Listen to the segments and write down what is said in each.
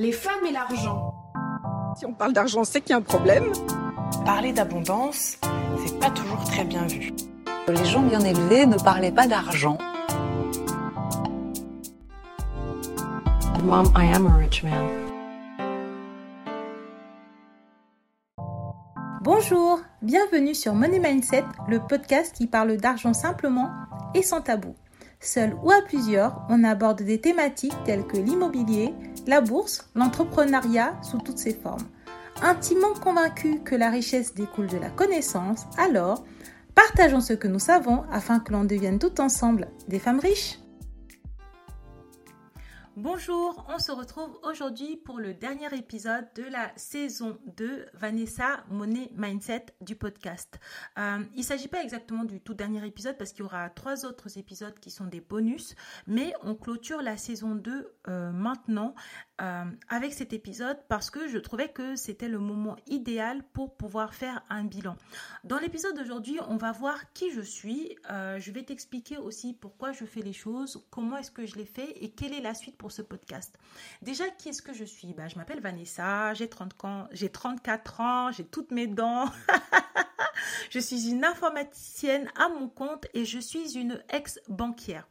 Les femmes et l'argent. Si on parle d'argent, c'est qu'il y a un problème. Parler d'abondance, c'est pas toujours très bien vu. Les gens bien élevés ne parlaient pas d'argent. Mom, I am a rich man. Bonjour, bienvenue sur Money Mindset, le podcast qui parle d'argent simplement et sans tabou. Seul ou à plusieurs, on aborde des thématiques telles que l'immobilier, la bourse, l'entrepreneuriat sous toutes ses formes. Intimement convaincu que la richesse découle de la connaissance, alors partageons ce que nous savons afin que l'on devienne tout ensemble des femmes riches. Bonjour, on se retrouve aujourd'hui pour le dernier épisode de la saison 2 Vanessa Money Mindset du podcast. Euh, il ne s'agit pas exactement du tout dernier épisode parce qu'il y aura trois autres épisodes qui sont des bonus, mais on clôture la saison 2 euh, maintenant euh, avec cet épisode parce que je trouvais que c'était le moment idéal pour pouvoir faire un bilan. Dans l'épisode d'aujourd'hui, on va voir qui je suis. je vais t'expliquer aussi pourquoi je fais les choses, comment est-ce que je les fais et quelle est la suite pour ce podcast. Déjà, qui est-ce que je suis? Bah, Je m'appelle Vanessa, j'ai 34 ans, j'ai toutes mes dents. je suis une informaticienne à mon compte et je suis une ex-banquière.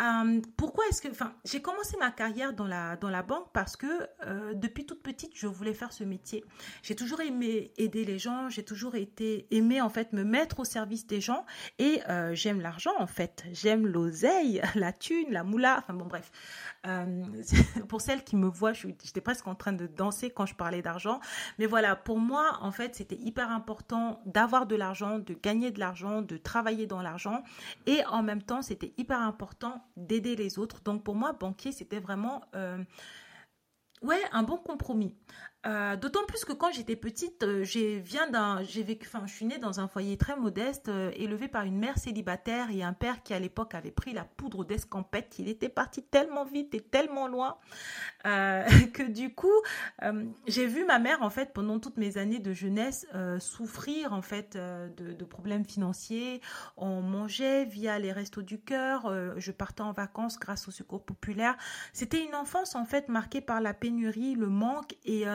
Euh, pourquoi est-ce que... Enfin, j'ai commencé ma carrière dans la, dans la banque parce que euh, depuis toute petite, je voulais faire ce métier. J'ai toujours aimé aider les gens, j'ai toujours été aimé en fait me mettre au service des gens et euh, j'aime l'argent en fait. J'aime l'oseille, la thune, la moula, enfin bon bref. pour celles qui me voient, j'étais presque en train de danser quand je parlais d'argent. Mais voilà, pour moi, en fait, c'était hyper important d'avoir de l'argent, de gagner de l'argent, de travailler dans l'argent. Et en même temps, c'était hyper important d'aider les autres. Donc pour moi, banquier, c'était vraiment... Euh, ouais, un bon compromis. Euh, d'autant plus que quand j'étais petite, euh, j'ai viens d'un, j'ai vécu, enfin, je suis née dans un foyer très modeste, euh, élevé par une mère célibataire et un père qui à l'époque avait pris la poudre d'escampette. Il était parti tellement vite et tellement loin que du coup, j'ai vu ma mère en fait pendant toutes mes années de jeunesse souffrir en fait de, de, problèmes financiers. On mangeait via les restos du cœur. je partais en vacances grâce au secours populaire. C'était une enfance en fait marquée par la pénurie, le manque et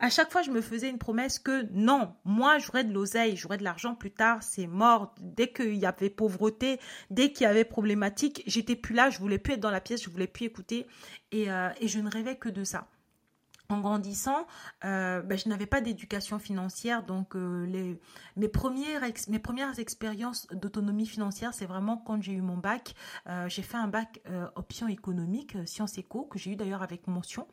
à chaque fois, je me faisais une promesse que non, moi, j'aurais de l'oseille, j'aurais de l'argent plus tard, c'est mort. Dès qu'il y avait pauvreté, dès qu'il y avait problématique, j'étais plus là, je voulais plus être dans la pièce, je voulais plus écouter et, euh, et je ne rêvais que de ça en grandissant, euh, ben, je n'avais pas d'éducation financière, donc euh, les, mes, premières mes premières expériences d'autonomie financière, c'est vraiment quand j'ai eu mon bac. Euh, j'ai fait un bac option économique, sciences éco, que j'ai eu d'ailleurs avec mention.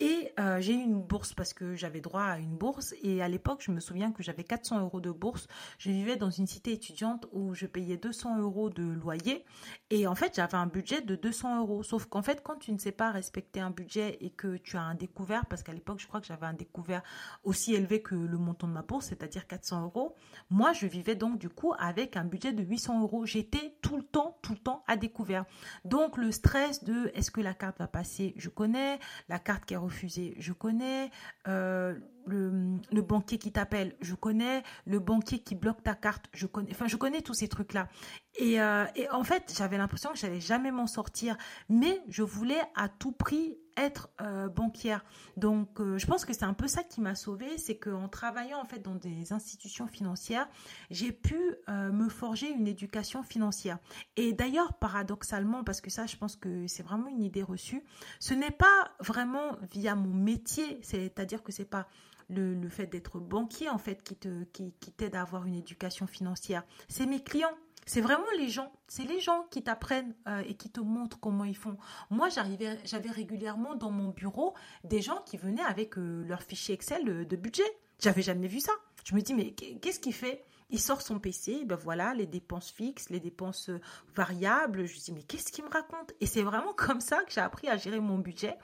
et j'ai eu une bourse parce que j'avais droit à une bourse. Et à l'époque, je me souviens que j'avais 400 euros de bourse. Je vivais dans une cité étudiante où je payais 200 euros de loyer. Et en fait, j'avais un budget de 200 euros. Sauf qu'en fait, quand tu ne sais pas respecter un budget et que tu as un découvert parce qu'à l'époque, je crois que j'avais un découvert aussi élevé que le montant de ma bourse, c'est-à-dire 400 euros. Moi, je vivais donc du coup avec un budget de 800 euros. J'étais tout le temps, tout le temps à découvert. Donc le stress de est-ce que la carte va passer, je connais. La carte qui est refusée, je connais. Euh, le, banquier qui t'appelle, je connais. Le banquier qui bloque ta carte, je connais. Enfin, je connais tous ces trucs-là. Et, euh, en fait, j'avais l'impression que j'allais jamais m'en sortir. Mais je voulais à tout prix être euh, banquière. Donc, euh, je pense que c'est un peu ça qui m'a sauvée, c'est qu'en travaillant en fait dans des institutions financières, j'ai pu me forger une éducation financière. Et d'ailleurs, paradoxalement, parce que ça, je pense que c'est vraiment une idée reçue, ce n'est pas vraiment via mon métier, c'est-à-dire que c'est pas le, fait d'être banquier, en fait, qui t'aide qui, qui à avoir une éducation financière. C'est mes clients. C'est vraiment les gens, c'est les gens qui t'apprennent euh, et qui te montrent comment ils font. Moi, j'arrivais, j'avais régulièrement dans mon bureau des gens qui venaient avec euh, leur fichier Excel de, de budget. J'avais jamais vu ça. Je me dis mais qu'est-ce qu'il fait? Il sort son PC, ben voilà, les dépenses fixes, les dépenses euh, variables. Je dis mais qu'est-ce qu'il me raconte? Et c'est vraiment comme ça que j'ai appris à gérer mon budget.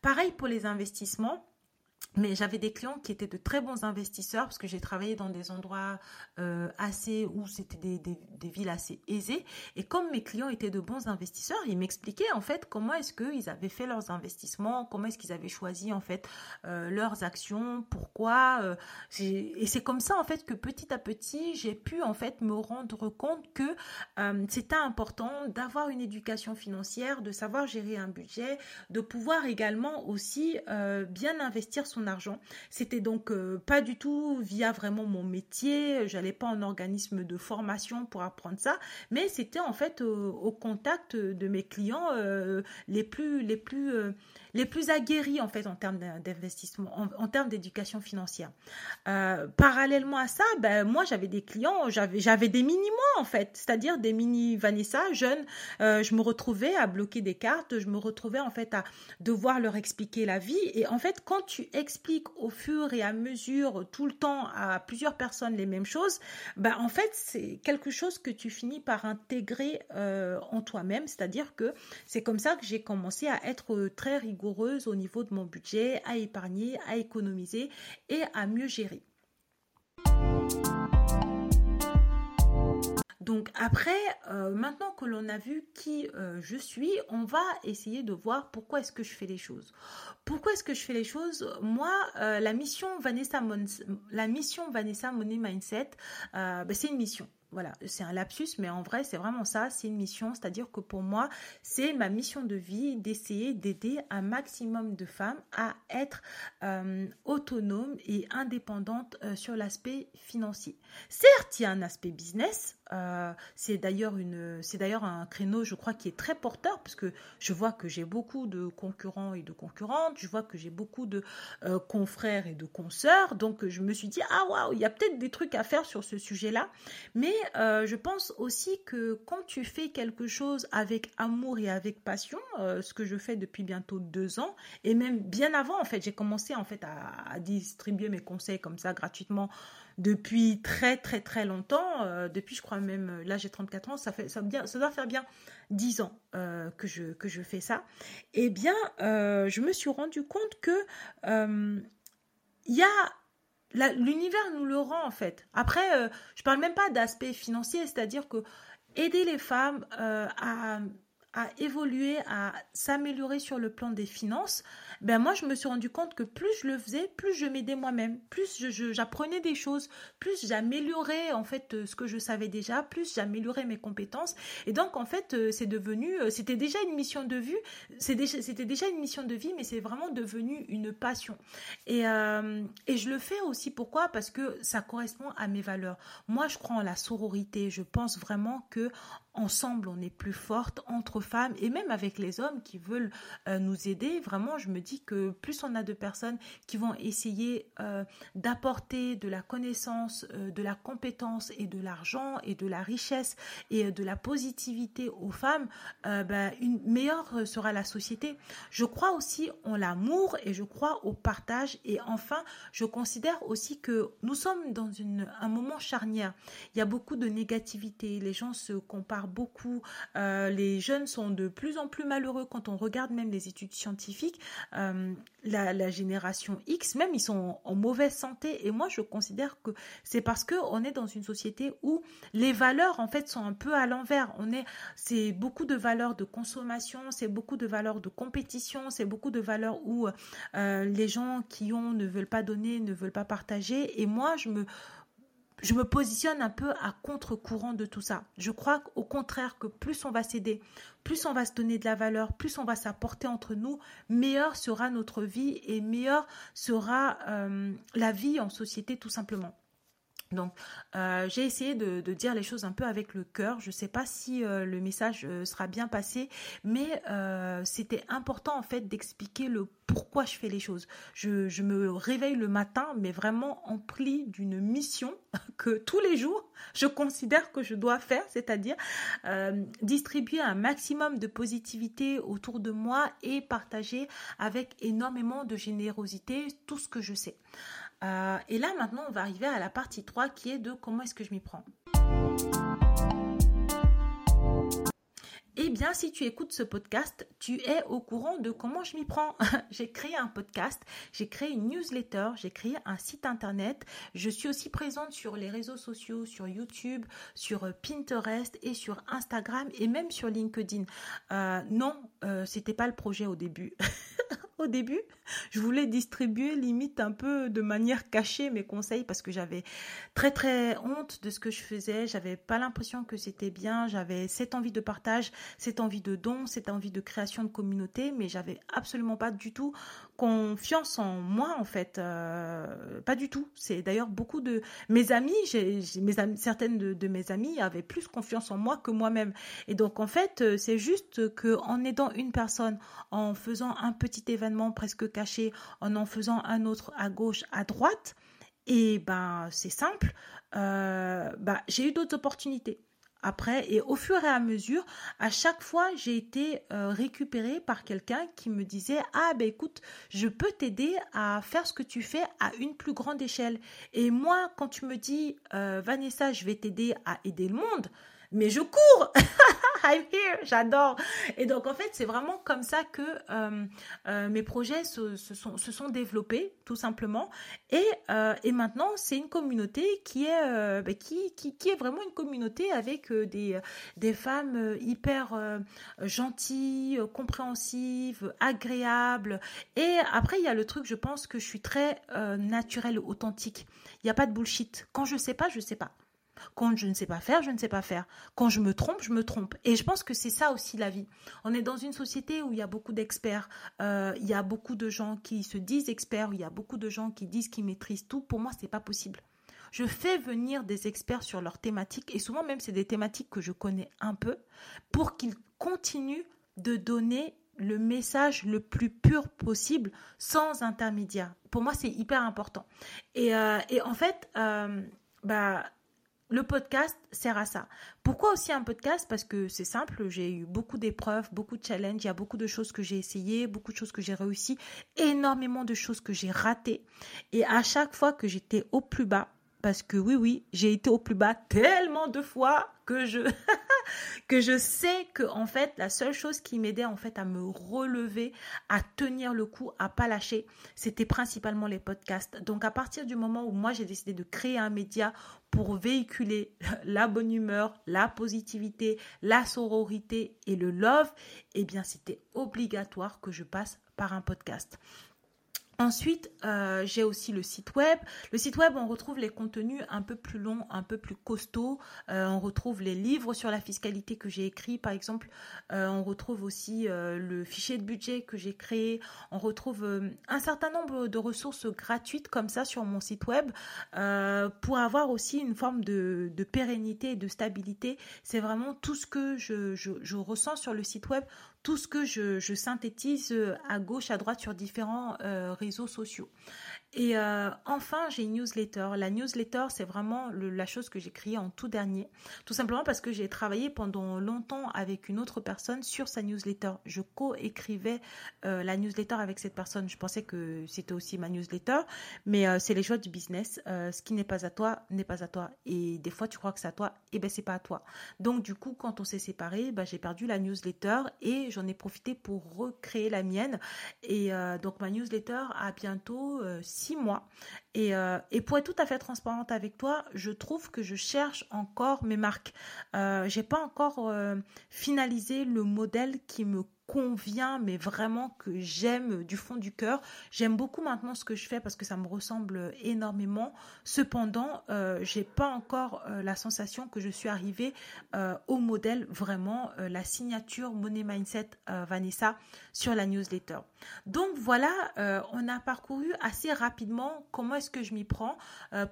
Pareil pour les investissements mais j'avais des clients qui étaient de très bons investisseurs parce que j'ai travaillé dans des endroits euh, assez où c'était des, des, villes assez aisées. Et comme mes clients étaient de bons investisseurs, ils m'expliquaient en fait comment est-ce qu'ils avaient fait leurs investissements, comment est-ce qu'ils avaient choisi en fait euh, leurs actions, pourquoi. Euh, et c'est comme ça en fait que petit à petit j'ai pu en fait me rendre compte que c'était important d'avoir une éducation financière, de savoir gérer un budget, de pouvoir également aussi bien investir son argent. C'était donc euh, pas du tout via vraiment mon métier, j'allais pas en organisme de formation pour apprendre ça, mais c'était en fait au contact de mes clients euh, les plus les plus euh, les plus aguerris en fait en termes d'investissement, en, termes d'éducation financière. Euh, parallèlement à ça, ben moi j'avais des clients, j'avais des mini moi en fait, c'est-à-dire des mini Vanessa jeunes. Euh, je me retrouvais à bloquer des cartes, je me retrouvais en fait à devoir leur expliquer la vie. Et en fait, quand tu expliques au fur et à mesure tout le temps à plusieurs personnes les mêmes choses, ben en fait c'est quelque chose que tu finis par intégrer euh, en toi-même. C'est-à-dire que c'est comme ça que j'ai commencé à être très rigoureuse au niveau de mon budget, à épargner, à économiser et à mieux gérer. Donc après, euh, maintenant que l'on a vu qui euh, je suis, on va essayer de voir pourquoi est-ce que je fais les choses. Pourquoi est-ce que je fais les choses? Moi, euh, la mission Vanessa, Mon la mission Vanessa Money Mindset, ben, c'est une mission voilà, c'est un lapsus, mais en vrai, c'est vraiment ça, c'est une mission, c'est-à-dire que pour moi, c'est ma mission de vie d'essayer d'aider un maximum de femmes à être euh, autonomes et indépendantes euh, sur l'aspect financier. Certes, il y a un aspect business, euh, c'est d'ailleurs un créneau, je crois, qui est très porteur parce que je vois que j'ai beaucoup de concurrents et de concurrentes, je vois que j'ai beaucoup de euh, confrères et de consoeurs, donc je me suis dit ah waouh, il y a peut-être des trucs à faire sur ce sujet-là, mais euh, je pense aussi que quand tu fais quelque chose avec amour et avec passion, ce que je fais depuis bientôt deux ans et même bien avant en fait, j'ai commencé en fait à distribuer mes conseils comme ça gratuitement depuis très très très longtemps, euh, depuis je crois même, euh, là j'ai 34 ans, ça, fait, ça, doit faire bien 10 ans euh, que, je, fais ça, eh bien je me suis rendu compte que il y a l'univers nous le rend en fait. Après, je parle même pas d'aspect financier, c'est-à-dire que aider les femmes à à évoluer, à s'améliorer sur le plan des finances, ben moi je me suis rendu compte que plus je le faisais, plus je m'aidais moi-même, plus j'apprenais des choses, plus j'améliorais en fait euh, ce que je savais déjà, plus j'améliorais mes compétences. Et donc en fait euh, c'est devenu, euh, c'était déjà une mission de vue, c'était déjà une mission de vie, mais c'est vraiment devenu une passion. Et, et je le fais aussi pourquoi? Parce que ça correspond à mes valeurs. Moi je crois en la sororité, je pense vraiment que ensemble on est plus forte entre femmes et même avec les hommes qui veulent euh, nous aider vraiment je me dis que plus on a de personnes qui vont essayer euh, d'apporter de la connaissance euh, de la compétence et de l'argent et de la richesse et de la positivité aux femmes ben, une meilleure sera la société. Je crois aussi en l'amour et je crois au partage. Et enfin je considère aussi que nous sommes dans une, un moment charnière. Il y a beaucoup de négativité. Les gens se comparent beaucoup. Les jeunes sont de plus en plus malheureux quand on regarde même les études scientifiques. Euh, la, génération X, même ils sont en mauvaise santé. Et moi, je considère que c'est parce que on est dans une société où les valeurs en fait sont un peu à l'envers. On est, c'est beaucoup de valeurs de consommation, c'est beaucoup de valeurs de compétition, c'est beaucoup de valeurs où euh, les gens qui ont ne veulent pas donner, ne veulent pas partager. Et moi, je me je me positionne un peu à contre-courant de tout ça. Je crois au contraire que plus on va s'aider, plus on va se donner de la valeur, plus on va s'apporter entre nous, meilleure sera notre vie et meilleure sera euh, la vie en société tout simplement. Donc, euh, j'ai essayé de, dire les choses un peu avec le cœur. Je ne sais pas si euh, le message euh, sera bien passé, mais c'était important en fait d'expliquer le pourquoi je fais les choses. Je, je, me réveille le matin, mais vraiment empli d'une mission que tous les jours je considère que je dois faire, c'est-à-dire distribuer un maximum de positivité autour de moi et partager avec énormément de générosité tout ce que je sais. Euh, et là, maintenant, on va arriver à la partie 3 qui est de comment est-ce que je m'y prends. eh bien, si tu écoutes ce podcast, tu es au courant de comment je m'y prends. j'ai créé un podcast, j'ai créé une newsletter, j'ai créé un site internet. Je suis aussi présente sur les réseaux sociaux, sur YouTube, sur Pinterest et sur Instagram et même sur LinkedIn. Euh, non, euh, c'était pas le projet au début. au début, je voulais distribuer limite un peu de manière cachée mes conseils parce que j'avais très très honte de ce que je faisais. J'avais pas l'impression que c'était bien. J'avais cette envie de partage, cette envie de don, cette envie de création de communauté, mais j'avais absolument pas du tout confiance en moi en fait. Euh, pas du tout. C'est d'ailleurs beaucoup de mes amis, j'ai, certaines de, mes amis avaient plus confiance en moi que moi-même. Et donc en fait, euh, c'est juste que en aidant une personne, en faisant un petit événement presque caché, en en faisant un autre à gauche, à droite, et ben c'est simple. Ben, j'ai eu d'autres opportunités après et au fur et à mesure, à chaque fois, j'ai été euh, récupérée par quelqu'un qui me disait "Ah ben écoute, je peux t'aider à faire ce que tu fais à une plus grande échelle." Et moi, quand tu me dis euh, "Vanessa, je vais t'aider à aider le monde", mais je cours I'm here, j'adore. Et donc en fait, c'est vraiment comme ça que euh, euh, mes projets se, sont, développés, tout simplement. Et, euh, et maintenant, c'est une communauté qui est, bah, qui, qui, qui, est vraiment une communauté avec des, des femmes hyper gentilles, compréhensives, agréables. Et après, il y a le truc, je pense que je suis très naturelle, authentique. Il n'y a pas de bullshit. Quand je sais pas, je sais pas. Quand je ne sais pas faire, je ne sais pas faire. Quand je me trompe, je me trompe. Et je pense que c'est ça aussi la vie. On est dans une société où il y a beaucoup d'experts, euh, il y a beaucoup de gens qui se disent experts, il y a beaucoup de gens qui disent qu'ils maîtrisent tout. Pour moi, c'est pas possible. Je fais venir des experts sur leurs thématiques et souvent même c'est des thématiques que je connais un peu pour qu'ils continuent de donner le message le plus pur possible sans intermédiaire. Pour moi, c'est hyper important. Et, euh, en fait, euh, bah, le podcast sert à ça. Pourquoi aussi un podcast? Parce que c'est simple, j'ai eu beaucoup d'épreuves, beaucoup de challenges, il y a beaucoup de choses que j'ai essayées, beaucoup de choses que j'ai réussi, énormément de choses que j'ai ratées. Et à chaque fois que j'étais au plus bas, parce que oui, oui, j'ai été au plus bas tellement de fois que je que je sais que en fait la seule chose qui m'aidait en fait à me relever, à tenir le coup, à pas lâcher, c'était principalement les podcasts. Donc à partir du moment où moi j'ai décidé de créer un média pour véhiculer la bonne humeur, la positivité, la sororité et le love, eh bien c'était obligatoire que je passe par un podcast. Ensuite, euh, j'ai aussi le site web. Le site web, on retrouve les contenus un peu plus longs, un peu plus costauds. Euh, on retrouve les livres sur la fiscalité que j'ai écrit, par exemple. Euh, on retrouve aussi le fichier de budget que j'ai créé. On retrouve un certain nombre de ressources gratuites comme ça sur mon site web pour avoir aussi une forme de, pérennité et de stabilité. C'est vraiment tout ce que je ressens sur le site web tout ce que je, synthétise euh, à gauche, à droite sur différents euh, réseaux sociaux. Et euh, enfin, j'ai une newsletter. La newsletter, c'est vraiment la chose que j'ai créée en tout dernier. Tout simplement parce que j'ai travaillé pendant longtemps avec une autre personne sur sa newsletter. Je co-écrivais euh, la newsletter avec cette personne. Je pensais que c'était aussi ma newsletter, mais euh, c'est les joies du business. ce qui n'est pas à toi n'est pas à toi. Et des fois, tu crois que c'est à toi, et ben c'est pas à toi. Donc du coup, quand on s'est séparés, ben, j'ai perdu la newsletter et j'en ai profité pour recréer la mienne. Et donc ma newsletter a bientôt mois. Et, euh, et, pour être tout à fait transparente avec toi, je trouve que je cherche encore mes marques. Euh, j'ai pas encore euh, finalisé le modèle qui me convient, mais vraiment que j'aime du fond du cœur. J'aime beaucoup maintenant ce que je fais parce que ça me ressemble énormément. Cependant, euh, j'ai pas encore euh, la sensation que je suis arrivée euh, au modèle vraiment la signature Money Mindset Vanessa sur la newsletter. Donc voilà, on a parcouru assez rapidement comment est-ce que je m'y prends,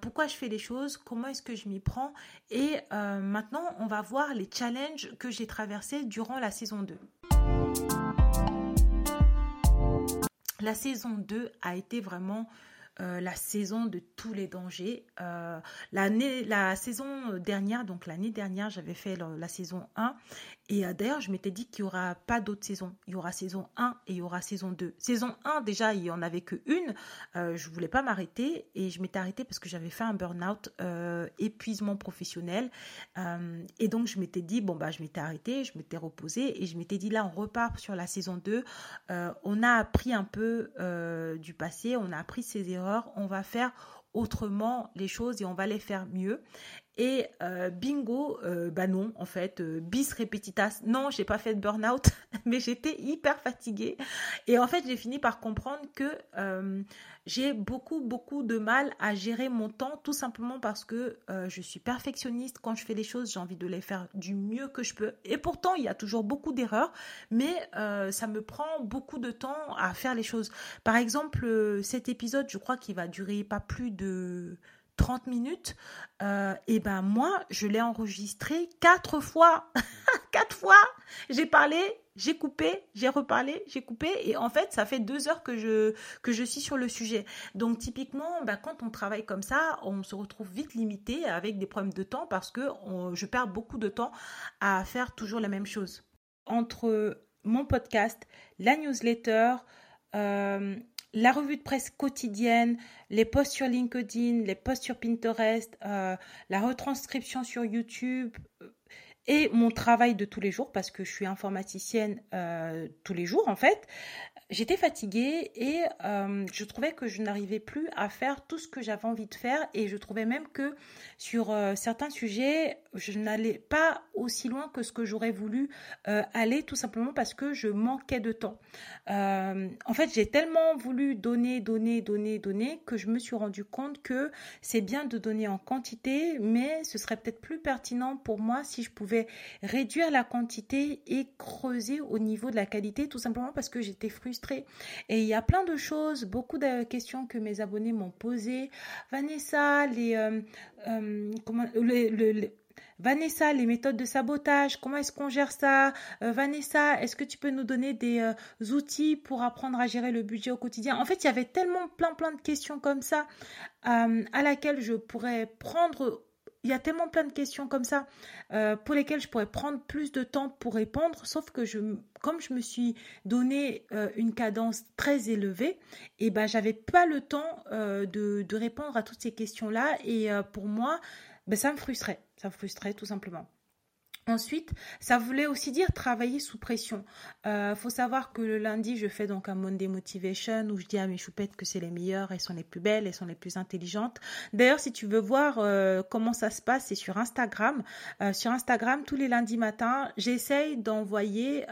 pourquoi je fais les choses, comment est-ce que je m'y prends et maintenant on va voir les challenges que j'ai traversés durant la saison 2. La saison 2 a été vraiment euh, la saison de tous les dangers. Euh, la saison dernière, donc l'année dernière, j'avais fait la, saison 1 Et euh, d'ailleurs, je m'étais dit qu'il n'y aura pas d'autres saisons. Il y aura saison 1 et il y aura saison 2. Saison 1, déjà, il n'y en avait qu'une. une. Euh, je ne voulais pas m'arrêter et je m'étais arrêtée parce que j'avais fait un burn-out, euh, épuisement professionnel. et donc, je m'étais dit, bon, bah, je m'étais arrêtée, je m'étais reposée et je m'étais dit, là, on repart sur la saison 2. on a appris un peu du passé, on a appris ses erreurs, on va faire autrement les choses et on va les faire mieux. Et euh, bingo, euh, bah non, en fait, euh, bis repetitas. Non, j'ai pas fait de burn-out, mais j'étais hyper fatiguée. Et en fait, j'ai fini par comprendre que j'ai beaucoup, beaucoup de mal à gérer mon temps, tout simplement parce que je suis perfectionniste. Quand je fais les choses, j'ai envie de les faire du mieux que je peux. Et pourtant, il y a toujours beaucoup d'erreurs, mais ça me prend beaucoup de temps à faire les choses. Par exemple, cet épisode, je crois qu'il va durer pas plus de 30 minutes, euh, et ben moi, je l'ai enregistré quatre fois. quatre fois J'ai parlé, j'ai coupé, j'ai reparlé, j'ai coupé. Et en fait, ça fait deux heures que je, que je suis sur le sujet. Donc typiquement, ben, quand on travaille comme ça, on se retrouve vite limité avec des problèmes de temps parce que je perds beaucoup de temps à faire toujours la même chose. Entre mon podcast, la newsletter, euh, la revue de presse quotidienne, les posts sur LinkedIn, les posts sur Pinterest, euh, la retranscription sur YouTube euh, et mon travail de tous les jours parce que je suis informaticienne euh, tous les jours en fait. J'étais fatiguée et je trouvais que je n'arrivais plus à faire tout ce que j'avais envie de faire et je trouvais même que sur certains sujets, je n'allais pas aussi loin que ce que j'aurais voulu euh, aller tout simplement parce que je manquais de temps. en fait, j'ai tellement voulu donner, donner, donner, donner que je me suis rendu compte que c'est bien de donner en quantité, mais ce serait peut-être plus pertinent pour moi si je pouvais réduire la quantité et creuser au niveau de la qualité tout simplement parce que j'étais frustrée et il y a plein de choses, beaucoup de questions que mes abonnés m'ont posées. Vanessa, les, euh, euh, comment, Vanessa, les méthodes de sabotage, comment est-ce qu'on gère ça? Euh, Vanessa, est-ce que tu peux nous donner des outils pour apprendre à gérer le budget au quotidien? En fait, il y avait tellement plein plein de questions comme ça à laquelle je pourrais prendre il y a tellement plein de questions comme ça euh, pour lesquelles je pourrais prendre plus de temps pour répondre, sauf que je, comme je me suis donné euh, une cadence très élevée, et eh ben j'avais pas le temps euh, de, de, répondre à toutes ces questions-là, et pour moi, ben, ça me frustrait, ça me frustrait tout simplement. Ensuite, ça voulait aussi dire travailler sous pression. Euh, faut savoir que le lundi, je fais donc un Monday Motivation où je dis à mes choupettes que c'est les meilleures, elles sont les plus belles, elles sont les plus intelligentes. D'ailleurs, si tu veux voir euh, comment ça se passe, c'est sur Instagram. Euh, sur Instagram, tous les lundis matins, j'essaye d'envoyer,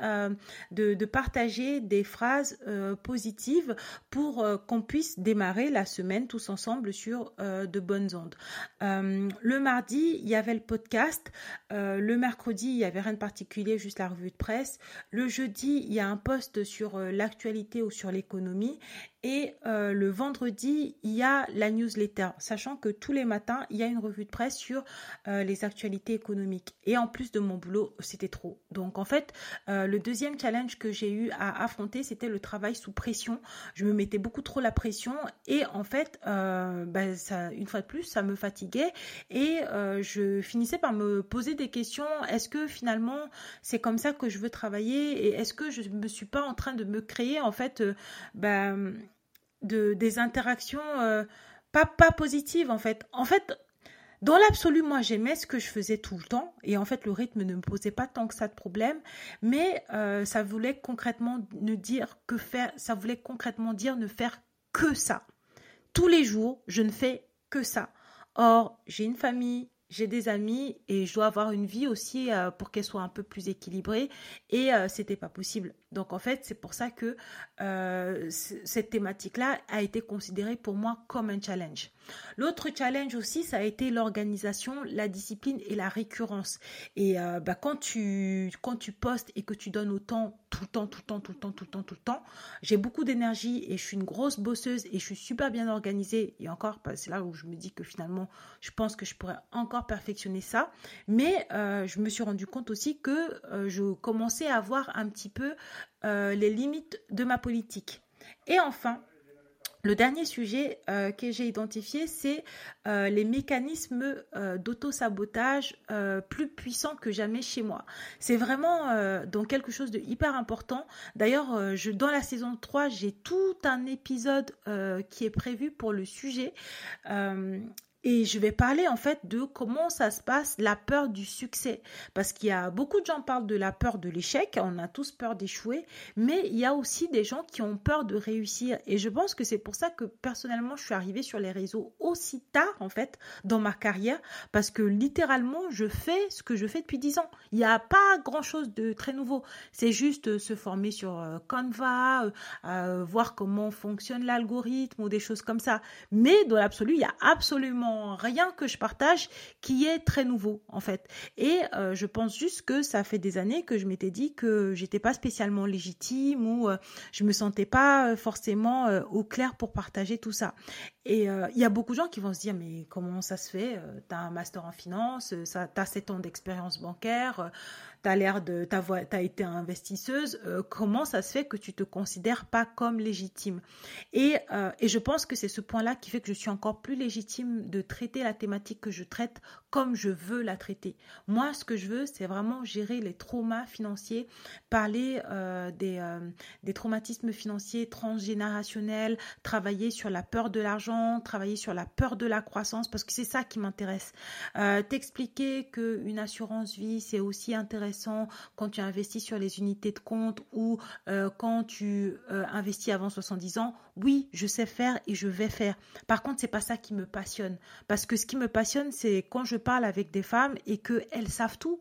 de, de, partager des phrases positives pour qu'on puisse démarrer la semaine tous ensemble sur de bonnes ondes. le mardi, il y avait le podcast. le mercredi, il n'y avait rien de particulier, juste la revue de presse. Le jeudi, il y a un post sur euh, l'actualité ou sur l'économie. Et euh, le vendredi, il y a la newsletter, sachant que tous les matins, il y a une revue de presse sur euh, les actualités économiques. Et en plus de mon boulot, c'était trop. Donc en fait, euh, le deuxième challenge que j'ai eu à affronter, c'était le travail sous pression. Je me mettais beaucoup trop la pression et en fait, bah, ça, une fois de plus, ça me fatiguait et je finissais par me poser des questions. Est-ce que finalement, c'est comme ça que je veux travailler? Et est-ce que je me suis pas en train de me créer en fait, bah, de, des interactions euh, pas, pas positives en fait. En fait, dans l'absolu, moi j'aimais ce que je faisais tout le temps et en fait le rythme ne me posait pas tant que ça de problème, mais euh, ça voulait concrètement ne dire que faire, ça voulait concrètement dire ne faire que ça. Tous les jours, je ne fais que ça. Or, j'ai une famille, j'ai des amis et je dois avoir une vie aussi euh, pour qu'elle soit un peu plus équilibrée et euh, c'était pas possible. Donc en fait, c'est pour ça que euh, cette thématique-là a été considérée pour moi comme un challenge. L'autre challenge aussi, ça a été l'organisation, la discipline et la récurrence. Et euh, bah, quand, tu, quand tu postes et que tu donnes autant, tout le temps, tout le temps, tout le temps, tout le temps, tout le temps, j'ai beaucoup d'énergie et je suis une grosse bosseuse et je suis super bien organisée. Et encore, bah, c'est là où je me dis que finalement, je pense que je pourrais encore perfectionner ça. Mais euh, je me suis rendu compte aussi que je commençais à avoir un petit peu euh, les limites de ma politique. Et enfin, le dernier sujet euh, que j'ai identifié, c'est euh, les mécanismes d'auto-sabotage plus puissants que jamais chez moi. C'est vraiment quelque chose de hyper important. D'ailleurs, je, dans la saison 3, j'ai tout un épisode qui est prévu pour le sujet. Et je vais parler en fait de comment ça se passe, la peur du succès. Parce qu'il y a beaucoup de gens parlent de la peur de l'échec, on a tous peur d'échouer, mais il y a aussi des gens qui ont peur de réussir. Et je pense que c'est pour ça que personnellement, je suis arrivée sur les réseaux aussi tard en fait dans ma carrière, parce que littéralement, je fais ce que je fais depuis 10 ans. Il n'y a pas grand-chose de très nouveau. C'est juste euh, se former sur euh, Canva, euh, voir comment fonctionne l'algorithme ou des choses comme ça. Mais dans l'absolu, il y a absolument rien que je partage qui est très nouveau en fait. Et euh, je pense juste que ça fait des années que je m'étais dit que j'étais pas spécialement légitime ou euh, je me sentais pas euh, forcément au clair pour partager tout ça. Et il y a beaucoup de gens qui vont se dire mais comment ça se fait Tu as un master en finance, ça tu as 7 ans d'expérience bancaire, tu as l'air de tu as, été investisseuse, comment ça se fait que tu te considères pas comme légitime? Et, et je pense que c'est ce point-là qui fait que je suis encore plus légitime de traiter la thématique que je traite comme je veux la traiter. Moi, ce que je veux, c'est vraiment gérer les traumas financiers, parler euh, des, euh, des traumatismes financiers transgénérationnels, travailler sur la peur de l'argent, travailler sur la peur de la croissance, parce que c'est ça qui m'intéresse. Euh, T'expliquer qu'une assurance vie, c'est aussi intéressant quand tu investis sur les unités de compte ou euh, quand tu investis avant 70 ans. Oui, je sais faire et je vais faire. Par contre, c'est pas ça qui me passionne. Parce que ce qui me passionne, c'est quand je parle avec des femmes et qu'elles savent tout.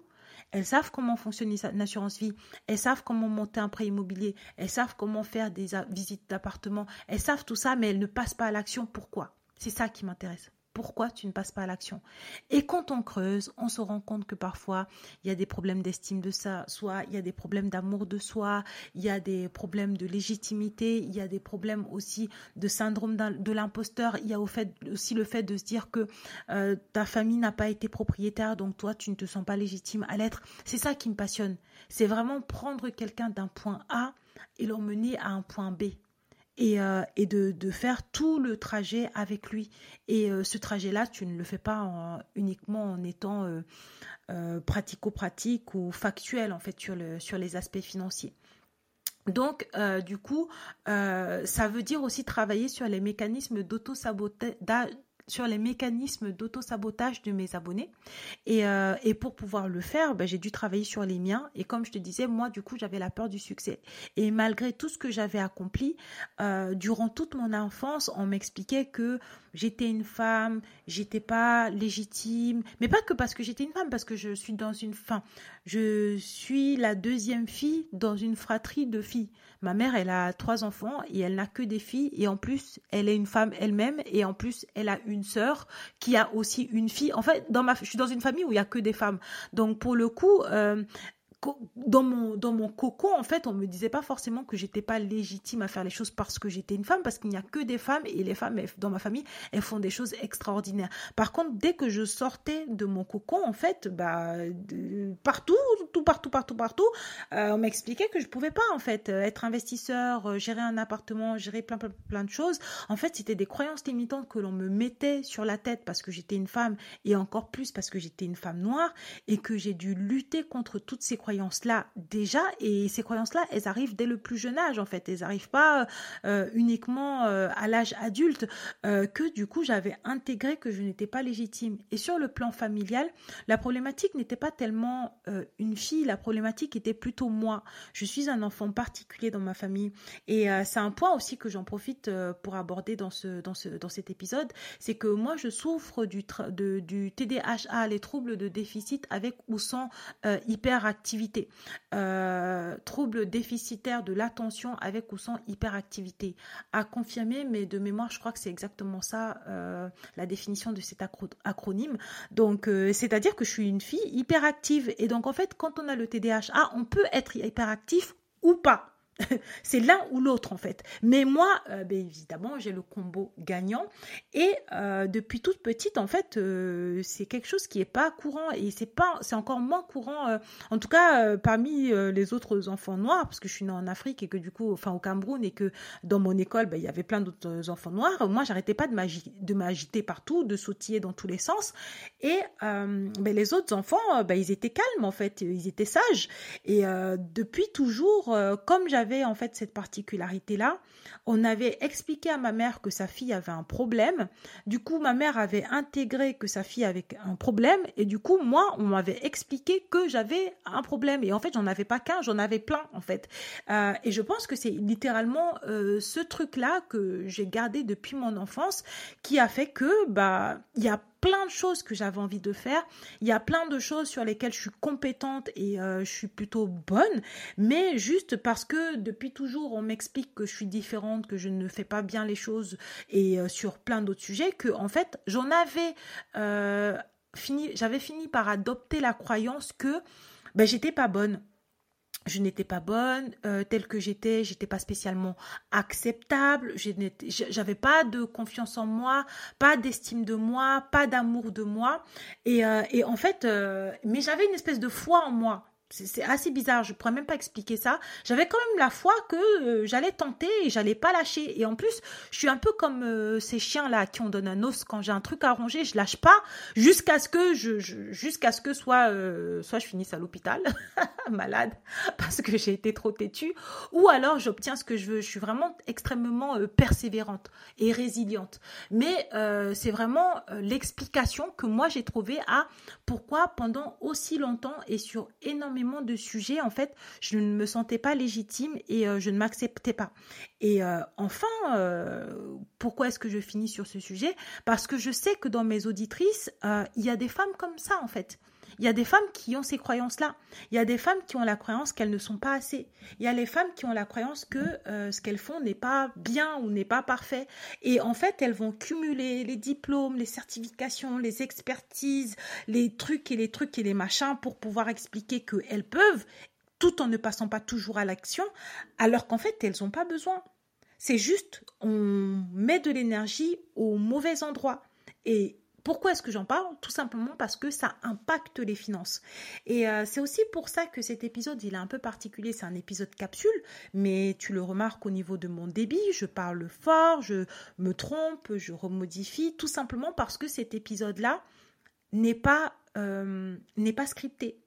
Elles savent comment fonctionne une assurance vie. Elles savent comment monter un prêt immobilier. Elles savent comment faire des visites d'appartement. Elles savent tout ça, mais elles ne passent pas à l'action. Pourquoi? C'est ça qui m'intéresse pourquoi tu ne passes pas à l'action. Et quand on creuse, on se rend compte que parfois, il y a des problèmes d'estime de ça, soit il y a des problèmes d'amour de soi, il y a des problèmes de légitimité, il y a des problèmes aussi de syndrome de l'imposteur, il y a aussi le fait de se dire que euh, ta famille n'a pas été propriétaire, donc toi, tu ne te sens pas légitime à l'être. C'est ça qui me passionne. C'est vraiment prendre quelqu'un d'un point A et l'emmener à un point B et, euh, de, faire tout le trajet avec lui. Et euh, ce trajet-là, tu ne le fais pas uniquement en étant euh, pratico-pratique ou factuel en fait sur, sur les aspects financiers. Donc, du coup, ça veut dire aussi travailler sur les mécanismes d'auto-sabotage sur les mécanismes d'auto-sabotage de mes abonnés. Et, euh, et pour pouvoir le faire, ben, j'ai dû travailler sur les miens. Et comme je te disais, moi, du coup, j'avais la peur du succès. Et malgré tout ce que j'avais accompli, euh, durant toute mon enfance, on m'expliquait que j'étais une femme, j'étais pas légitime, mais pas que parce que j'étais une femme, parce que je suis dans une, fin, je suis la deuxième fille dans une fratrie de filles. Ma mère, elle a trois enfants et elle n'a que des filles et en plus, elle est une femme elle-même et en plus, elle a une sœur qui a aussi une fille. En fait, dans je suis dans une famille où il y a que des femmes. Donc pour le coup, euh, dans mon dans mon cocon en fait on me disait pas forcément que j'étais pas légitime à faire les choses parce que j'étais une femme parce qu'il n'y a que des femmes et les femmes dans ma famille elles font des choses extraordinaires. Par contre dès que je sortais de mon cocon en fait bah partout tout partout partout partout euh, on m'expliquait que je pouvais pas en fait être investisseur euh, gérer un appartement gérer plein plein de choses. En fait c'était des croyances limitantes que l'on me mettait sur la tête parce que j'étais une femme et encore plus parce que j'étais une femme noire et que j'ai dû lutter contre toutes ces croyances croyances-là déjà, et ces croyances-là, elles arrivent dès le plus jeune âge en fait, elles n'arrivent pas euh, uniquement euh, à l'âge adulte, euh, que du coup j'avais intégré que je n'étais pas légitime. Et sur le plan familial, la problématique n'était pas tellement une fille, la problématique était plutôt moi. Je suis un enfant particulier dans ma famille, et c'est un point aussi que j'en profite pour aborder dans, ce, dans, ce, dans cet épisode, c'est que moi je souffre du, de, du TDAH, les troubles de déficit avec ou sans hyperactivité euh, troubles déficitaires de l'attention avec ou sans hyperactivité. À confirmer, mais de mémoire, je crois que c'est exactement ça euh, la définition de cet acronyme. Donc, euh, c'est-à-dire que je suis une fille hyperactive. Et donc, en fait, quand on a le TDAH, on peut être hyperactif ou pas. c'est l'un ou l'autre en fait. Mais moi, euh, ben, évidemment, j'ai le combo gagnant. Et euh, depuis toute petite, en fait, euh, c'est quelque chose qui est pas courant et c'est pas, c'est encore moins courant, en tout cas parmi les autres enfants noirs, parce que je suis née en Afrique et que du coup, enfin au Cameroun et que dans mon école, ben, il y avait plein d'autres enfants noirs. Moi, j'arrêtais pas de m'agiter partout, de sautiller dans tous les sens. Et ben, les autres enfants, ben, ils étaient calmes en fait, ils étaient sages. Et depuis toujours, comme j'avais en fait cette particularité-là. On avait expliqué à ma mère que sa fille avait un problème. Du coup, ma mère avait intégré que sa fille avait un problème. Et du coup, moi, on m'avait expliqué que j'avais un problème. Et en fait, j'en avais pas qu'un, j'en avais plein, en fait. Euh, et je pense que c'est littéralement euh, ce truc-là que j'ai gardé depuis mon enfance qui a fait que, bah, il y a plein de choses que j'avais envie de faire. Il y a plein de choses sur lesquelles je suis compétente et euh, je suis plutôt bonne. Mais juste parce que depuis toujours, on m'explique que je suis différente, que je ne fais pas bien les choses et euh, sur plein d'autres sujets, que en fait, j'en avais euh, fini, j'avais fini par adopter la croyance que ben, j'étais pas bonne je n'étais pas bonne euh, telle que j'étais, j'étais pas spécialement acceptable, j'avais pas de confiance en moi, pas d'estime de moi, pas d'amour de moi, et, euh, et en fait, euh, mais j'avais une espèce de foi en moi c'est assez bizarre, je pourrais même pas expliquer ça. J'avais quand même la foi que euh, j'allais tenter et j'allais pas lâcher. Et en plus, je suis un peu comme euh, ces chiens là qui on donne un os quand j'ai un truc à ranger, je lâche pas jusqu'à ce que je, jusqu'à ce que soit euh, soit je finisse à l'hôpital malade parce que j'ai été trop têtue ou alors j'obtiens ce que je veux. Je suis vraiment extrêmement persévérante et résiliente. Mais c'est vraiment l'explication que moi j'ai trouvée à pourquoi pendant aussi longtemps et sur énormément de sujets, en fait, je ne me sentais pas légitime et euh, je ne m'acceptais pas. Et euh, enfin, euh, pourquoi est-ce que je finis sur ce sujet? Parce que je sais que dans mes auditrices, il y a des femmes comme ça, en fait. Il y a des femmes qui ont ces croyances-là. Il y a des femmes qui ont la croyance qu'elles ne sont pas assez. Il y a les femmes qui ont la croyance que euh, ce qu'elles font n'est pas bien ou n'est pas parfait. Et en fait, elles vont cumuler les diplômes, les certifications, les expertises, les trucs et les trucs et les machins pour pouvoir expliquer qu'elles peuvent, tout en ne passant pas toujours à l'action, alors qu'en fait, elles n'ont pas besoin. C'est juste, on met de l'énergie au mauvais endroit. Et pourquoi est-ce que j'en parle? Tout simplement parce que ça impacte les finances. Et euh, c'est aussi pour ça que cet épisode, il est un peu particulier. C'est un épisode capsule, mais tu le remarques au niveau de mon débit. Je parle fort, je me trompe, je remodifie, tout simplement parce que cet épisode-là n'est pas, euh, scripté.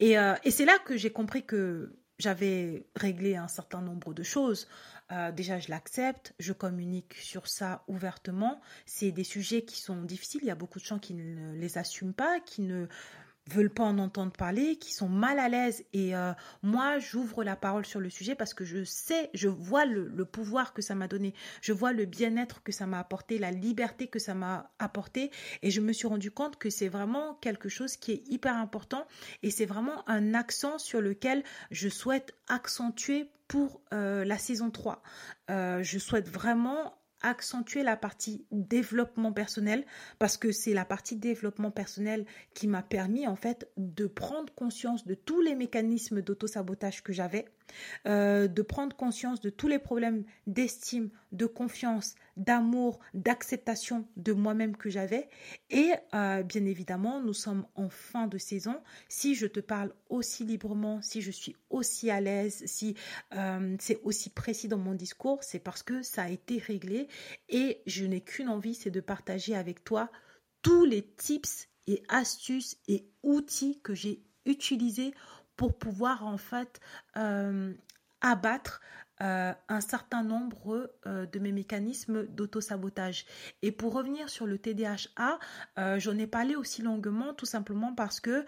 Euh, et c'est là que j'ai compris que j'avais réglé un certain nombre de choses. Euh, déjà, je l'accepte, je communique sur ça ouvertement. C'est des sujets qui sont difficiles. Il y a beaucoup de gens qui ne les assument pas, qui ne veulent pas en entendre parler, qui sont mal à l'aise. Et euh, moi, j'ouvre la parole sur le sujet parce que je sais, je vois le, pouvoir que ça m'a donné, je vois le bien-être que ça m'a apporté, la liberté que ça m'a apporté. Et je me suis rendu compte que c'est vraiment quelque chose qui est hyper important et c'est vraiment un accent sur lequel je souhaite accentuer pour euh, la saison 3. Euh, je souhaite vraiment accentuer la partie développement personnel parce que c'est la partie développement personnel qui m'a permis en fait de prendre conscience de tous les mécanismes d'auto-sabotage que j'avais, euh, de prendre conscience de tous les problèmes d'estime, de confiance, d'amour, d'acceptation de moi-même que j'avais. Et euh, bien évidemment, nous sommes en fin de saison. Si je te parle aussi librement, si je suis aussi à l'aise, si euh, c'est aussi précis dans mon discours, c'est parce que ça a été réglé et je n'ai qu'une envie, c'est de partager avec toi tous les tips et astuces et outils que j'ai utilisés pour pouvoir en fait euh, abattre euh, un certain nombre euh, de mes mécanismes d'auto-sabotage. Et pour revenir sur le TDHA, j'en ai parlé aussi longuement tout simplement parce que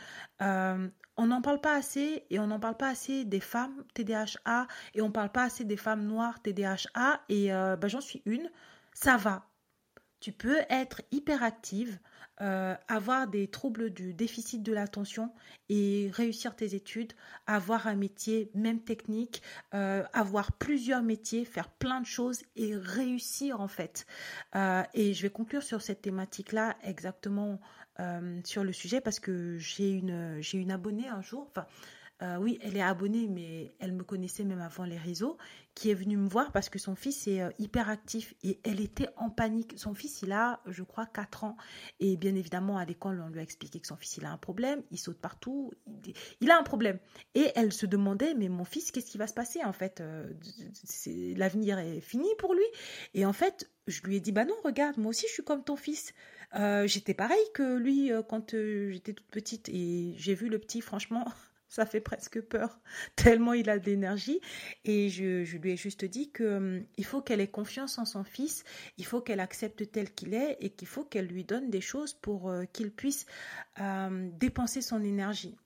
on n'en parle pas assez et on n'en parle pas assez des femmes TDHA et on parle pas assez des femmes noires TDHA et ben, j'en suis une. Ça va. Tu peux être hyperactive, euh, avoir des troubles du déficit de l'attention et réussir tes études, avoir un métier, même technique, euh, avoir plusieurs métiers, faire plein de choses et réussir en fait. Euh, et je vais conclure sur cette thématique-là exactement sur le sujet parce que j'ai une, abonnée un jour, euh, oui, elle est abonnée, mais elle me connaissait même avant les réseaux, qui est venue me voir parce que son fils est euh, hyper actif et elle était en panique. Son fils, il a, je crois, 4 ans. Et bien évidemment, à l'école, on lui a expliqué que son fils, il a un problème, il saute partout, il, a un problème. Et elle se demandait, mais mon fils, qu'est-ce qui va se passer en fait euh, L'avenir est fini pour lui. Et en fait, je lui ai dit, bah non, regarde, moi aussi, je suis comme ton fils. j'étais pareil que lui quand j'étais toute petite et j'ai vu le petit, franchement, ça fait presque peur, tellement il a de l'énergie. Et je, lui ai juste dit qu'il hum, faut qu'elle ait confiance en son fils, il faut qu'elle accepte tel qu'il est et qu'il faut qu'elle lui donne des choses pour euh, qu'il puisse hum, dépenser son énergie.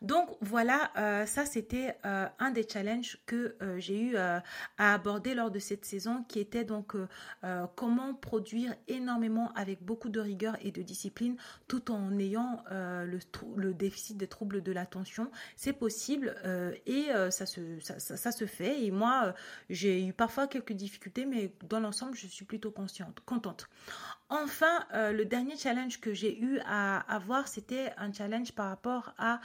Donc voilà, euh, ça c'était euh, un des challenges que euh, j'ai eu à aborder lors de cette saison, qui était donc comment produire énormément avec beaucoup de rigueur et de discipline, tout en ayant le, déficit de troubles de l'attention. C'est possible et ça se, ça, se fait. Et moi, j'ai eu parfois quelques difficultés, mais dans l'ensemble, je suis plutôt consciente, contente. Enfin, le dernier challenge que j'ai eu à avoir, c'était un challenge par rapport à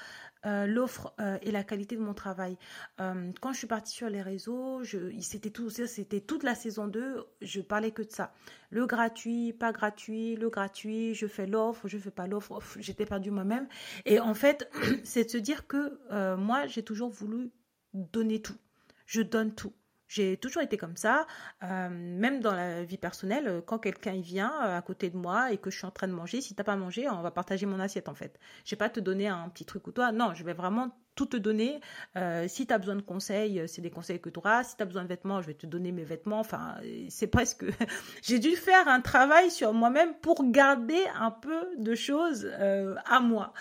euh, l'offre euh, et la qualité de mon travail. Euh, quand je suis partie sur les réseaux, c'était toute la saison 2, je parlais que de ça. Le gratuit, pas gratuit, le gratuit, je fais l'offre, je fais pas l'offre, j'étais perdue moi-même. Et en fait, c'est de se dire que moi, j'ai toujours voulu donner tout. Je donne tout. J'ai toujours été comme ça, euh, même dans la vie personnelle, euh, quand quelqu'un vient euh, à côté de moi et que je suis en train de manger, si t'as pas mangé, on va partager mon assiette en fait. Je vais pas te donner un petit truc ou toi, non, je vais vraiment tout te donner. Euh, si tu as besoin de conseils, euh, c'est des conseils que tu auras. Si tu as besoin de vêtements, je vais te donner mes vêtements. Enfin, c'est presque... J'ai dû faire un travail sur moi-même pour garder un peu de choses euh, à moi.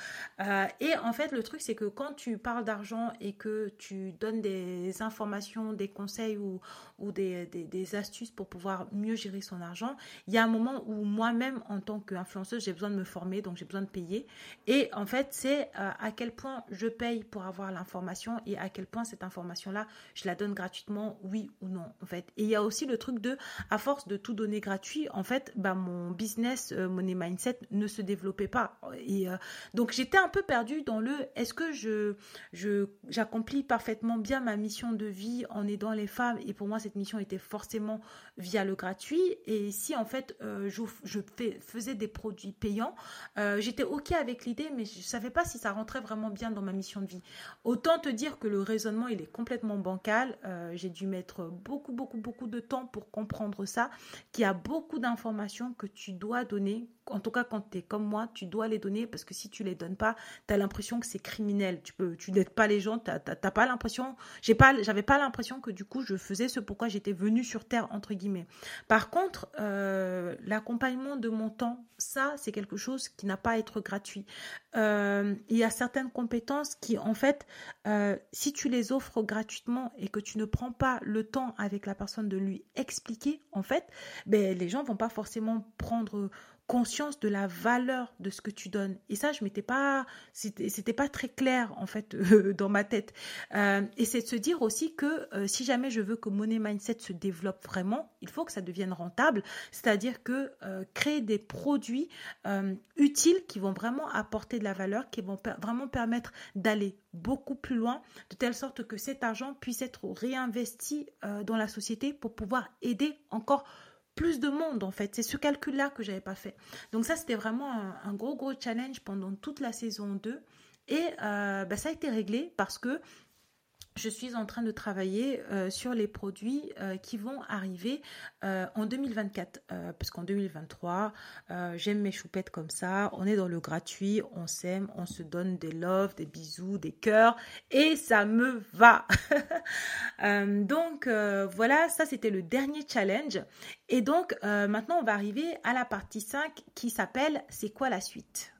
et en fait, le truc, c'est que quand tu parles d'argent et que tu donnes des informations, des conseils ou, ou des, des, astuces pour pouvoir mieux gérer son argent, il y a un moment où moi-même, en tant qu'influenceuse, j'ai besoin de me former, donc j'ai besoin de payer. Et en fait, c'est à quel point je paye pour avoir l'information et à quel point cette information-là, je la donne gratuitement, oui ou non, en fait. Et il y a aussi le truc de, à force de tout donner gratuit, en fait, bah, mon business, euh, Money Mindset ne se développait pas. Et euh, donc, j'étais un peu perdue dans le, est-ce que je, je, j'accomplis parfaitement bien ma mission de vie en aidant les femmes? Et pour moi, mission était forcément via le gratuit. Et si, en fait, euh, je, je fais, faisais des produits payants, j'étais OK avec l'idée, mais je savais pas si ça rentrait vraiment bien dans ma mission de vie. Autant te dire que le raisonnement, il est complètement bancal. Euh, j'ai dû mettre beaucoup, beaucoup, beaucoup de temps pour comprendre ça, qu'il y a beaucoup d'informations que tu dois donner en tout cas, quand tu es comme moi, tu dois les donner parce que si tu les donnes pas, tu as l'impression que c'est criminel. Tu peux, tu n'aides pas les gens, tu n'as pas l'impression, j'ai pas, j'avais pas l'impression que du coup, je faisais ce pourquoi j'étais venue sur Terre, entre guillemets. Par contre, euh, l'accompagnement de mon temps, ça, c'est quelque chose qui n'a pas à être gratuit. Euh, il y a certaines compétences qui, en fait, euh, si tu les offres gratuitement et que tu ne prends pas le temps avec la personne de lui expliquer, en fait, ben, les gens vont pas forcément prendre conscience de la valeur de ce que tu donnes. Et ça, je m'étais pas, c'était pas très clair en fait dans ma tête. Euh, et c'est de se dire aussi que euh, si jamais je veux que Money Mindset se développe vraiment, il faut que ça devienne rentable. C'est-à-dire que euh, créer des produits utiles qui vont vraiment apporter de la valeur, qui vont vraiment permettre d'aller beaucoup plus loin, de telle sorte que cet argent puisse être réinvesti dans la société pour pouvoir aider encore plus de monde en fait. C'est ce calcul-là que j'avais pas fait. Donc ça, c'était vraiment un, gros gros challenge pendant toute la saison 2. Et euh, bah, ça a été réglé parce que je suis en train de travailler euh, sur les produits euh, qui vont arriver euh, en 2024. parce qu'en 2023, j'aime mes choupettes comme ça. On est dans le gratuit, on s'aime, on se donne des loves, des bisous, des cœurs. Et ça me va. donc voilà, ça c'était le dernier challenge. Et donc maintenant, on va arriver à la partie 5 qui s'appelle C'est quoi la suite?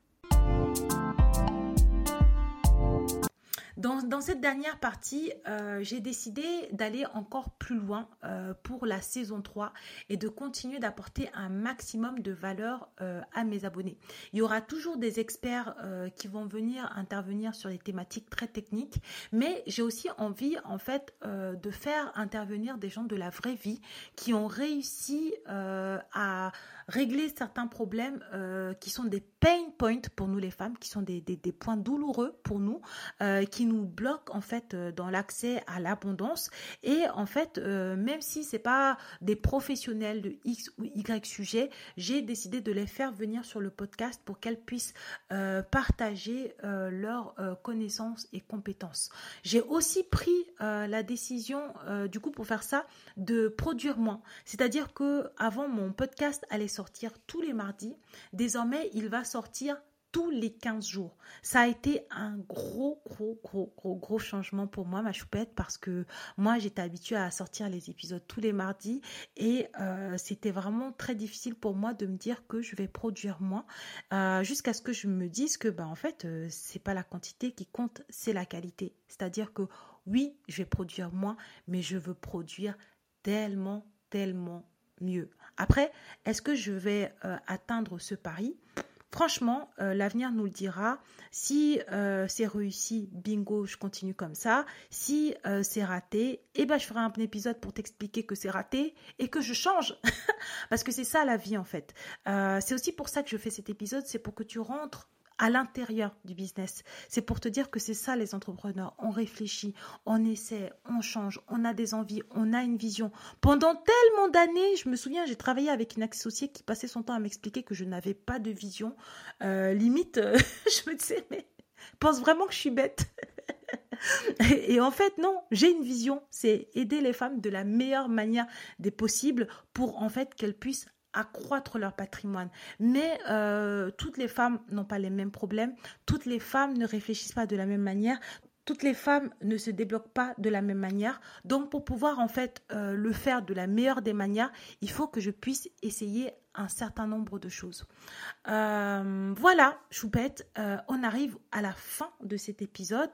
Dans, cette dernière partie, euh, j'ai décidé d'aller encore plus loin euh, pour la saison 3 et de continuer d'apporter un maximum de valeur euh, à mes abonnés. Il y aura toujours des experts qui vont venir intervenir sur des thématiques très techniques, mais j'ai aussi envie en fait de faire intervenir des gens de la vraie vie qui ont réussi à régler certains problèmes qui sont des pain points pour nous les femmes, qui sont des, des, points douloureux pour nous, qui nous bloquent en fait euh, dans l'accès à l'abondance. Et en fait, même si c'est pas des professionnels de X ou Y sujet, j'ai décidé de les faire venir sur le podcast pour qu'elles puissent partager leurs connaissances et compétences. J'ai aussi pris la décision, du coup, pour faire ça, de produire moins. C'est-à-dire que avant mon podcast allait sortir tous les mardis. Désormais, il va sortir tous les 15 jours. Ça a été un gros, gros, gros, gros, gros changement pour moi, ma choupette, parce que moi, j'étais habituée à sortir les épisodes tous les mardis et euh, c'était vraiment très difficile pour moi de me dire que je vais produire moins euh, jusqu'à ce que je me dise que, ben, en fait, euh, c'est pas la quantité qui compte, c'est la qualité. C'est-à-dire que oui, je vais produire moins, mais je veux produire tellement, tellement mieux. Après, est-ce que je vais atteindre ce pari? Franchement, euh, l'avenir nous le dira. Si euh, c'est réussi, bingo, je continue comme ça. Si c'est raté, eh ben, je ferai un épisode pour t'expliquer que c'est raté et que je change. Parce que c'est ça la vie en fait. c'est aussi pour ça que je fais cet épisode, c'est pour que tu rentres à l'intérieur du business. C'est pour te dire que c'est ça les entrepreneurs. On réfléchit, on essaie, on change, on a des envies, on a une vision. Pendant tellement d'années, je me souviens, j'ai travaillé avec une associée qui passait son temps à m'expliquer que je n'avais pas de vision. Euh, limite, je me disais, mais pense vraiment que je suis bête. Et, en fait, non, j'ai une vision, c'est aider les femmes de la meilleure manière des possibles pour en fait qu'elles puissent accroître leur patrimoine. Mais euh, toutes les femmes n'ont pas les mêmes problèmes, toutes les femmes ne réfléchissent pas de la même manière, toutes les femmes ne se débloquent pas de la même manière. Donc pour pouvoir en fait euh, le faire de la meilleure des manières, il faut que je puisse essayer un certain nombre de choses. Euh, voilà, choupette, euh, on arrive à la fin de cet épisode.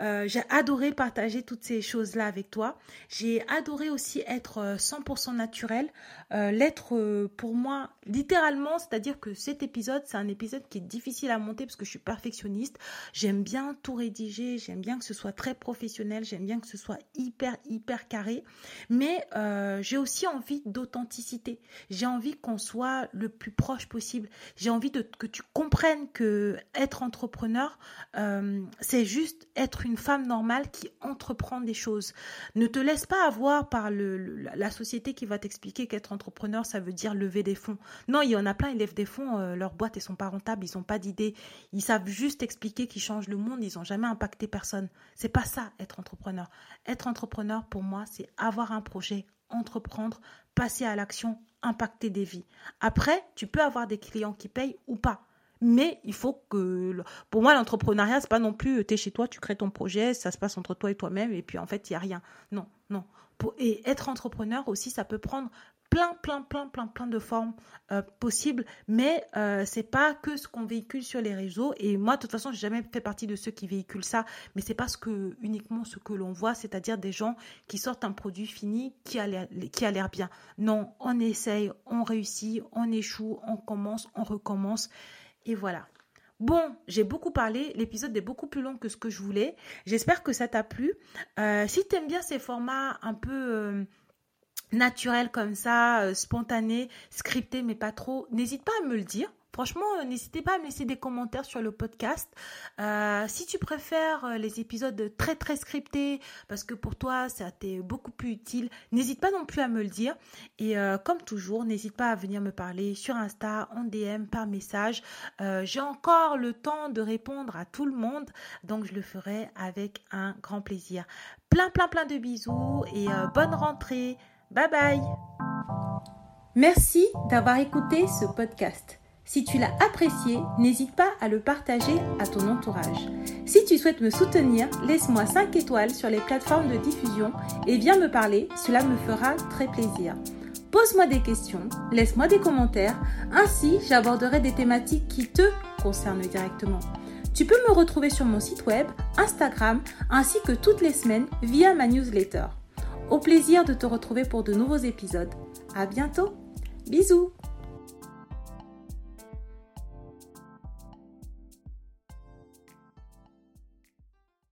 Euh, j'ai adoré partager toutes ces choses-là avec toi. J'ai adoré aussi être 100% naturel. L'être pour moi, littéralement, c'est-à-dire que cet épisode, c'est un épisode qui est difficile à monter parce que je suis perfectionniste. J'aime bien tout rédiger, j'aime bien que ce soit très professionnel, j'aime bien que ce soit hyper, hyper carré. Mais j'ai aussi envie d'authenticité. J'ai envie qu'on soit soit le plus proche possible. J'ai envie de, que tu comprennes que être entrepreneur, euh, c'est juste être une femme normale qui entreprend des choses. Ne te laisse pas avoir par la société qui va t'expliquer qu'être entrepreneur, ça veut dire lever des fonds. Non, il y en a plein, ils lèvent des fonds, euh, leurs boîtes, elles sont pas rentables, ils n'ont pas d'idées. Ils savent juste expliquer qu'ils changent le monde, ils n'ont jamais impacté personne. C'est pas ça, être entrepreneur. Être entrepreneur, pour moi, c'est avoir un projet, entreprendre, passer à l'action, impacter des vies. Après, tu peux avoir des clients qui payent ou pas. Mais il faut que, pour moi, l'entrepreneuriat, c'est pas non plus, tu es chez toi, tu crées ton projet, ça se passe entre toi et toi-même, et puis en fait, il n'y a rien. Non, non. et être entrepreneur aussi, ça peut prendre plein, plein, plein, plein, plein de formes euh, possibles, mais euh, c'est pas que ce qu'on véhicule sur les réseaux. Et moi, de toute façon, j'ai jamais fait partie de ceux qui véhiculent ça, mais c'est pas ce que uniquement ce que l'on voit, c'est-à-dire des gens qui sortent un produit fini qui a l'air, bien. Non, on essaye, on réussit, on échoue, on commence, on recommence, et voilà. Bon, j'ai beaucoup parlé, l'épisode est beaucoup plus long que ce que je voulais. J'espère que ça t'a plu. Euh, si tu aimes bien ces formats un peu euh, naturel comme ça, euh, spontané, scripté mais pas trop, n'hésite pas à me le dire. Franchement, euh, n'hésitez pas à me laisser des commentaires sur le podcast. Euh, si tu préfères les épisodes très très scriptés, parce que pour toi ça t'est beaucoup plus utile, n'hésite pas non plus à me le dire. Et comme toujours, n'hésite pas à venir me parler sur Insta, en DM, par message. J'ai encore le temps de répondre à tout le monde, donc je le ferai avec un grand plaisir. Plein plein plein de bisous et bonne rentrée. Bye bye Merci d'avoir écouté ce podcast. Si tu l'as apprécié, n'hésite pas à le partager à ton entourage. Si tu souhaites me soutenir, laisse-moi 5 étoiles sur les plateformes de diffusion et viens me parler, cela me fera très plaisir. Pose-moi des questions, laisse-moi des commentaires, ainsi j'aborderai des thématiques qui te concernent directement. Tu peux me retrouver sur mon site web, Instagram, ainsi que toutes les semaines via ma newsletter. Au plaisir de te retrouver pour de nouveaux épisodes. À bientôt. Bisous.